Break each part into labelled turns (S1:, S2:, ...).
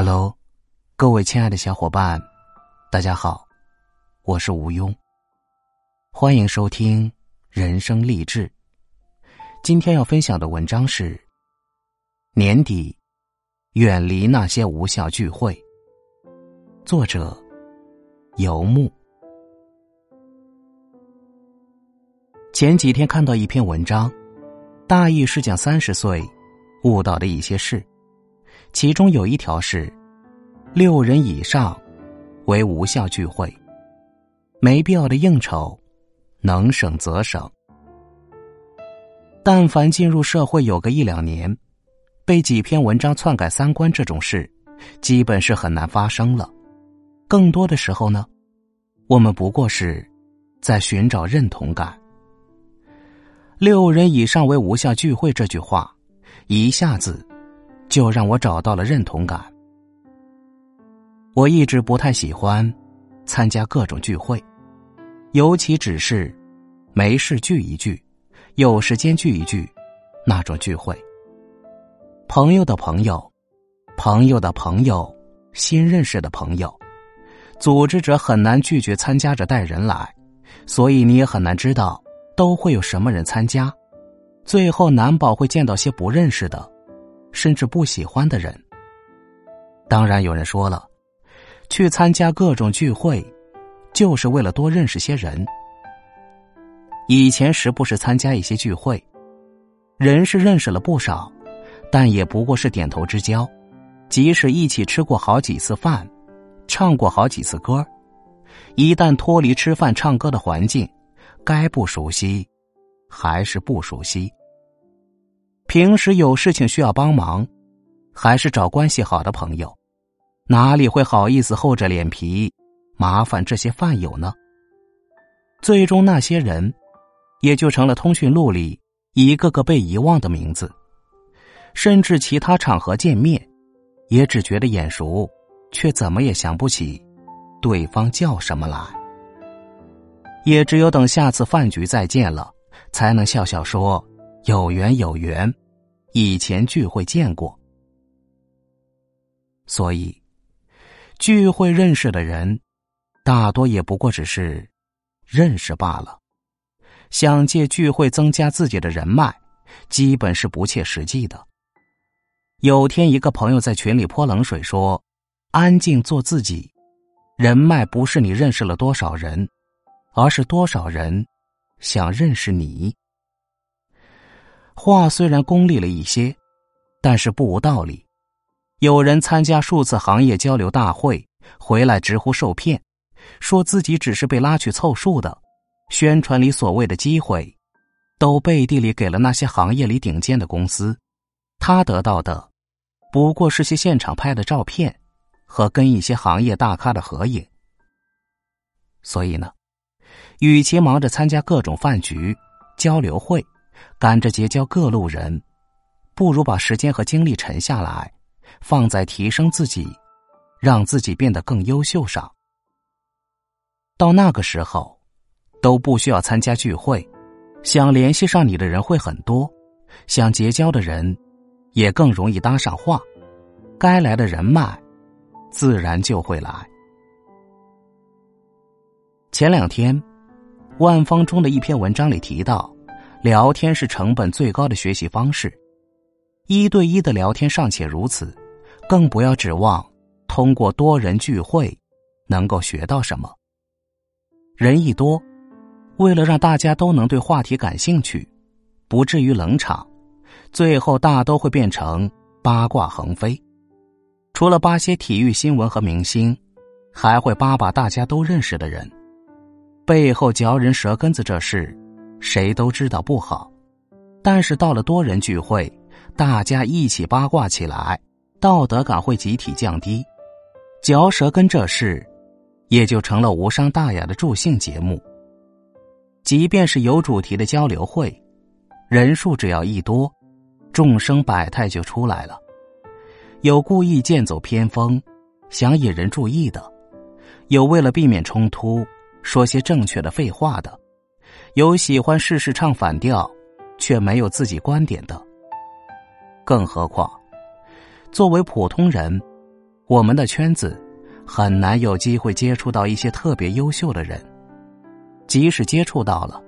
S1: Hello，各位亲爱的小伙伴，大家好，我是吴庸。欢迎收听人生励志。今天要分享的文章是：年底，远离那些无效聚会。作者：游牧。前几天看到一篇文章，大意是讲三十岁悟到的一些事。其中有一条是，六人以上为无效聚会，没必要的应酬，能省则省。但凡进入社会有个一两年，被几篇文章篡改三观这种事，基本是很难发生了。更多的时候呢，我们不过是在寻找认同感。六人以上为无效聚会这句话，一下子。就让我找到了认同感。我一直不太喜欢参加各种聚会，尤其只是没事聚一聚，有时间聚一聚那种聚会。朋友的朋友，朋友的朋友，新认识的朋友，组织者很难拒绝参加者带人来，所以你也很难知道都会有什么人参加，最后难保会见到些不认识的。甚至不喜欢的人。当然，有人说了，去参加各种聚会，就是为了多认识些人。以前时不时参加一些聚会，人是认识了不少，但也不过是点头之交。即使一起吃过好几次饭，唱过好几次歌，一旦脱离吃饭唱歌的环境，该不熟悉，还是不熟悉。平时有事情需要帮忙，还是找关系好的朋友，哪里会好意思厚着脸皮麻烦这些饭友呢？最终那些人，也就成了通讯录里一个个被遗忘的名字，甚至其他场合见面，也只觉得眼熟，却怎么也想不起对方叫什么来。也只有等下次饭局再见了，才能笑笑说。有缘有缘，以前聚会见过，所以聚会认识的人，大多也不过只是认识罢了。想借聚会增加自己的人脉，基本是不切实际的。有天，一个朋友在群里泼冷水说：“安静做自己，人脉不是你认识了多少人，而是多少人想认识你。”话虽然功利了一些，但是不无道理。有人参加数次行业交流大会，回来直呼受骗，说自己只是被拉去凑数的。宣传里所谓的机会，都背地里给了那些行业里顶尖的公司。他得到的，不过是些现场拍的照片，和跟一些行业大咖的合影。所以呢，与其忙着参加各种饭局、交流会。赶着结交各路人，不如把时间和精力沉下来，放在提升自己，让自己变得更优秀上。到那个时候，都不需要参加聚会，想联系上你的人会很多，想结交的人也更容易搭上话，该来的人脉自然就会来。前两天，万方中的一篇文章里提到。聊天是成本最高的学习方式，一对一的聊天尚且如此，更不要指望通过多人聚会能够学到什么。人一多，为了让大家都能对话题感兴趣，不至于冷场，最后大都会变成八卦横飞。除了扒些体育新闻和明星，还会扒扒大家都认识的人，背后嚼人舌根子这事。谁都知道不好，但是到了多人聚会，大家一起八卦起来，道德感会集体降低，嚼舌根这事，也就成了无伤大雅的助兴节目。即便是有主题的交流会，人数只要一多，众生百态就出来了。有故意剑走偏锋，想引人注意的；有为了避免冲突，说些正确的废话的。有喜欢事事唱反调，却没有自己观点的。更何况，作为普通人，我们的圈子很难有机会接触到一些特别优秀的人。即使接触到了，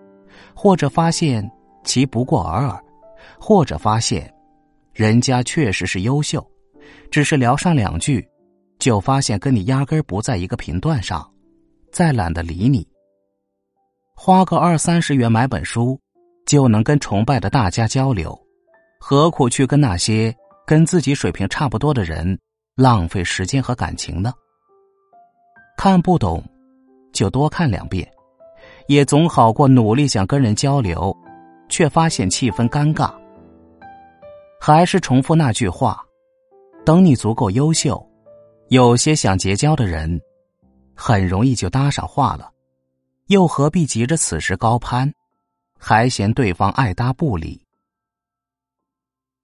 S1: 或者发现其不过尔尔，或者发现人家确实是优秀，只是聊上两句，就发现跟你压根不在一个频段上，再懒得理你。花个二三十元买本书，就能跟崇拜的大家交流，何苦去跟那些跟自己水平差不多的人浪费时间和感情呢？看不懂，就多看两遍，也总好过努力想跟人交流，却发现气氛尴尬。还是重复那句话：等你足够优秀，有些想结交的人，很容易就搭上话了。又何必急着此时高攀，还嫌对方爱搭不理？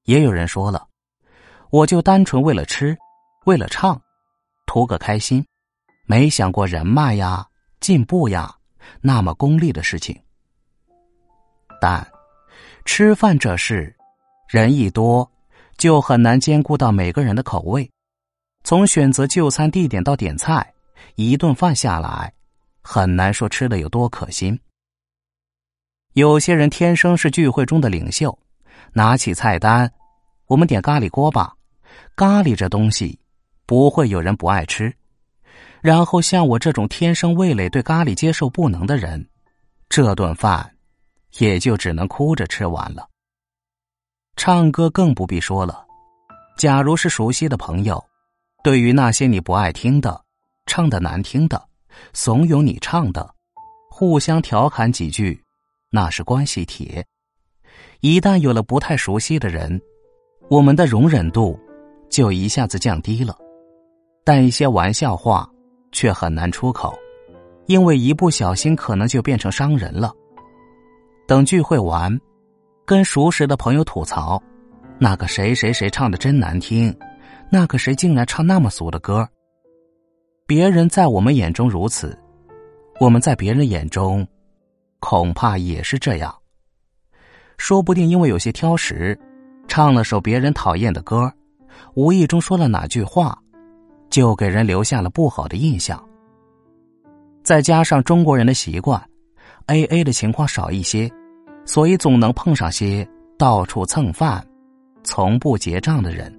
S1: 也有人说了，我就单纯为了吃，为了唱，图个开心，没想过人脉呀、进步呀，那么功利的事情。但吃饭这事，人一多，就很难兼顾到每个人的口味。从选择就餐地点到点菜，一顿饭下来。很难说吃的有多可心。有些人天生是聚会中的领袖，拿起菜单，我们点咖喱锅吧。咖喱这东西，不会有人不爱吃。然后像我这种天生味蕾对咖喱接受不能的人，这顿饭也就只能哭着吃完了。唱歌更不必说了，假如是熟悉的朋友，对于那些你不爱听的、唱的难听的。怂恿你唱的，互相调侃几句，那是关系铁。一旦有了不太熟悉的人，我们的容忍度就一下子降低了。但一些玩笑话却很难出口，因为一不小心可能就变成伤人了。等聚会完，跟熟识的朋友吐槽，那个谁谁谁唱的真难听，那个谁竟然唱那么俗的歌。别人在我们眼中如此，我们在别人眼中，恐怕也是这样。说不定因为有些挑食，唱了首别人讨厌的歌，无意中说了哪句话，就给人留下了不好的印象。再加上中国人的习惯，A A 的情况少一些，所以总能碰上些到处蹭饭、从不结账的人。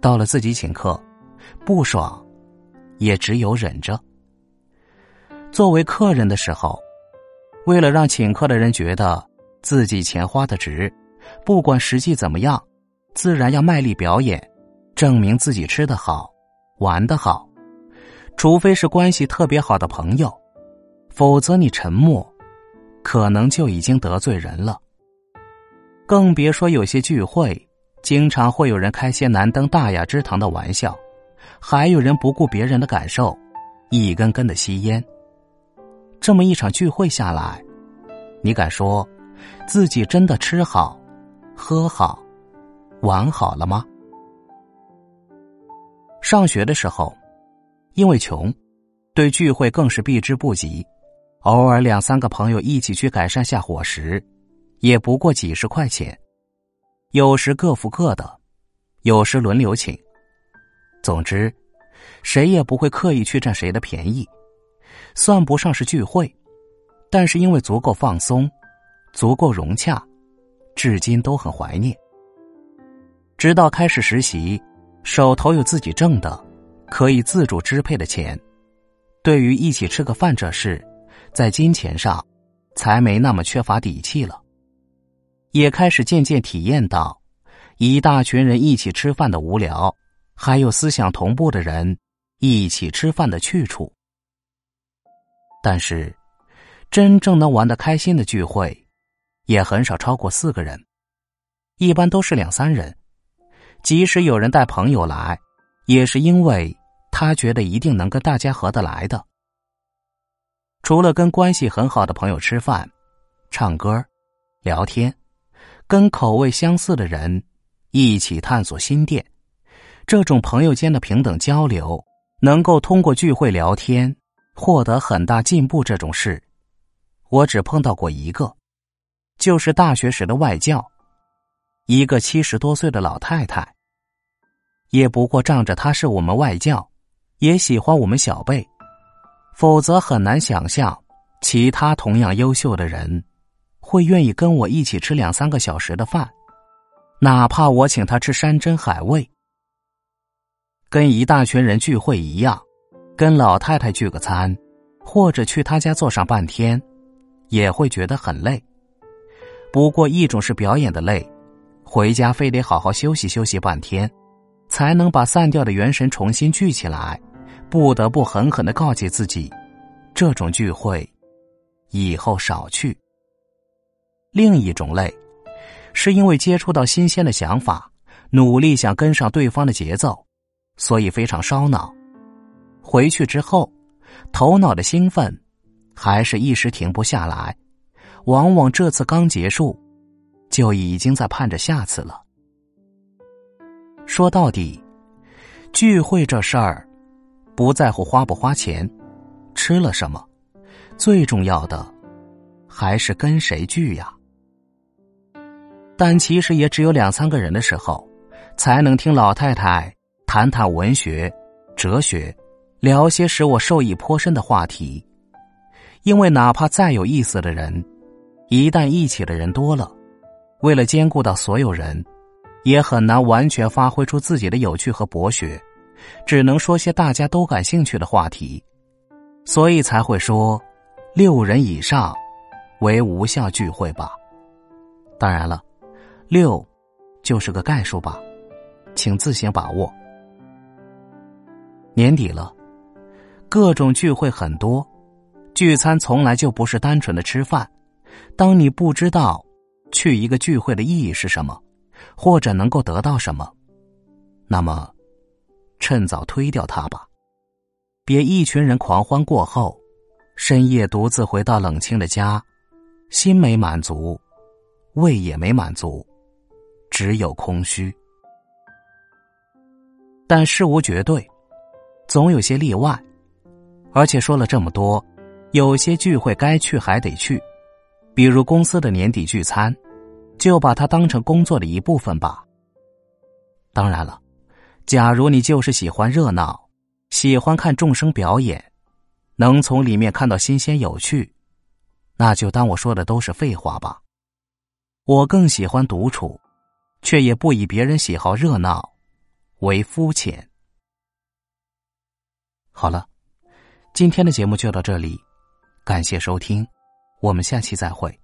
S1: 到了自己请客，不爽。也只有忍着。作为客人的时候，为了让请客的人觉得自己钱花的值，不管实际怎么样，自然要卖力表演，证明自己吃的好，玩的好。除非是关系特别好的朋友，否则你沉默，可能就已经得罪人了。更别说有些聚会，经常会有人开些难登大雅之堂的玩笑。还有人不顾别人的感受，一根根的吸烟。这么一场聚会下来，你敢说自己真的吃好、喝好、玩好了吗？上学的时候，因为穷，对聚会更是避之不及。偶尔两三个朋友一起去改善下伙食，也不过几十块钱。有时各付各的，有时轮流请。总之，谁也不会刻意去占谁的便宜，算不上是聚会，但是因为足够放松，足够融洽，至今都很怀念。直到开始实习，手头有自己挣的、可以自主支配的钱，对于一起吃个饭这事，在金钱上才没那么缺乏底气了，也开始渐渐体验到一大群人一起吃饭的无聊。还有思想同步的人一起吃饭的去处，但是真正能玩的开心的聚会，也很少超过四个人，一般都是两三人。即使有人带朋友来，也是因为他觉得一定能跟大家合得来的。除了跟关系很好的朋友吃饭、唱歌、聊天，跟口味相似的人一起探索新店。这种朋友间的平等交流，能够通过聚会聊天获得很大进步。这种事，我只碰到过一个，就是大学时的外教，一个七十多岁的老太太。也不过仗着她是我们外教，也喜欢我们小辈，否则很难想象其他同样优秀的人会愿意跟我一起吃两三个小时的饭，哪怕我请他吃山珍海味。跟一大群人聚会一样，跟老太太聚个餐，或者去他家坐上半天，也会觉得很累。不过一种是表演的累，回家非得好好休息休息半天，才能把散掉的元神重新聚起来，不得不狠狠的告诫自己，这种聚会以后少去。另一种累，是因为接触到新鲜的想法，努力想跟上对方的节奏。所以非常烧脑，回去之后，头脑的兴奋还是一时停不下来，往往这次刚结束，就已经在盼着下次了。说到底，聚会这事儿，不在乎花不花钱，吃了什么，最重要的还是跟谁聚呀。但其实也只有两三个人的时候，才能听老太太。谈谈文学、哲学，聊些使我受益颇深的话题。因为哪怕再有意思的人，一旦一起的人多了，为了兼顾到所有人，也很难完全发挥出自己的有趣和博学，只能说些大家都感兴趣的话题。所以才会说，六人以上为无效聚会吧。当然了，六就是个概数吧，请自行把握。年底了，各种聚会很多，聚餐从来就不是单纯的吃饭。当你不知道去一个聚会的意义是什么，或者能够得到什么，那么趁早推掉它吧。别一群人狂欢过后，深夜独自回到冷清的家，心没满足，胃也没满足，只有空虚。但事无绝对。总有些例外，而且说了这么多，有些聚会该去还得去，比如公司的年底聚餐，就把它当成工作的一部分吧。当然了，假如你就是喜欢热闹，喜欢看众生表演，能从里面看到新鲜有趣，那就当我说的都是废话吧。我更喜欢独处，却也不以别人喜好热闹为肤浅。好了，今天的节目就到这里，感谢收听，我们下期再会。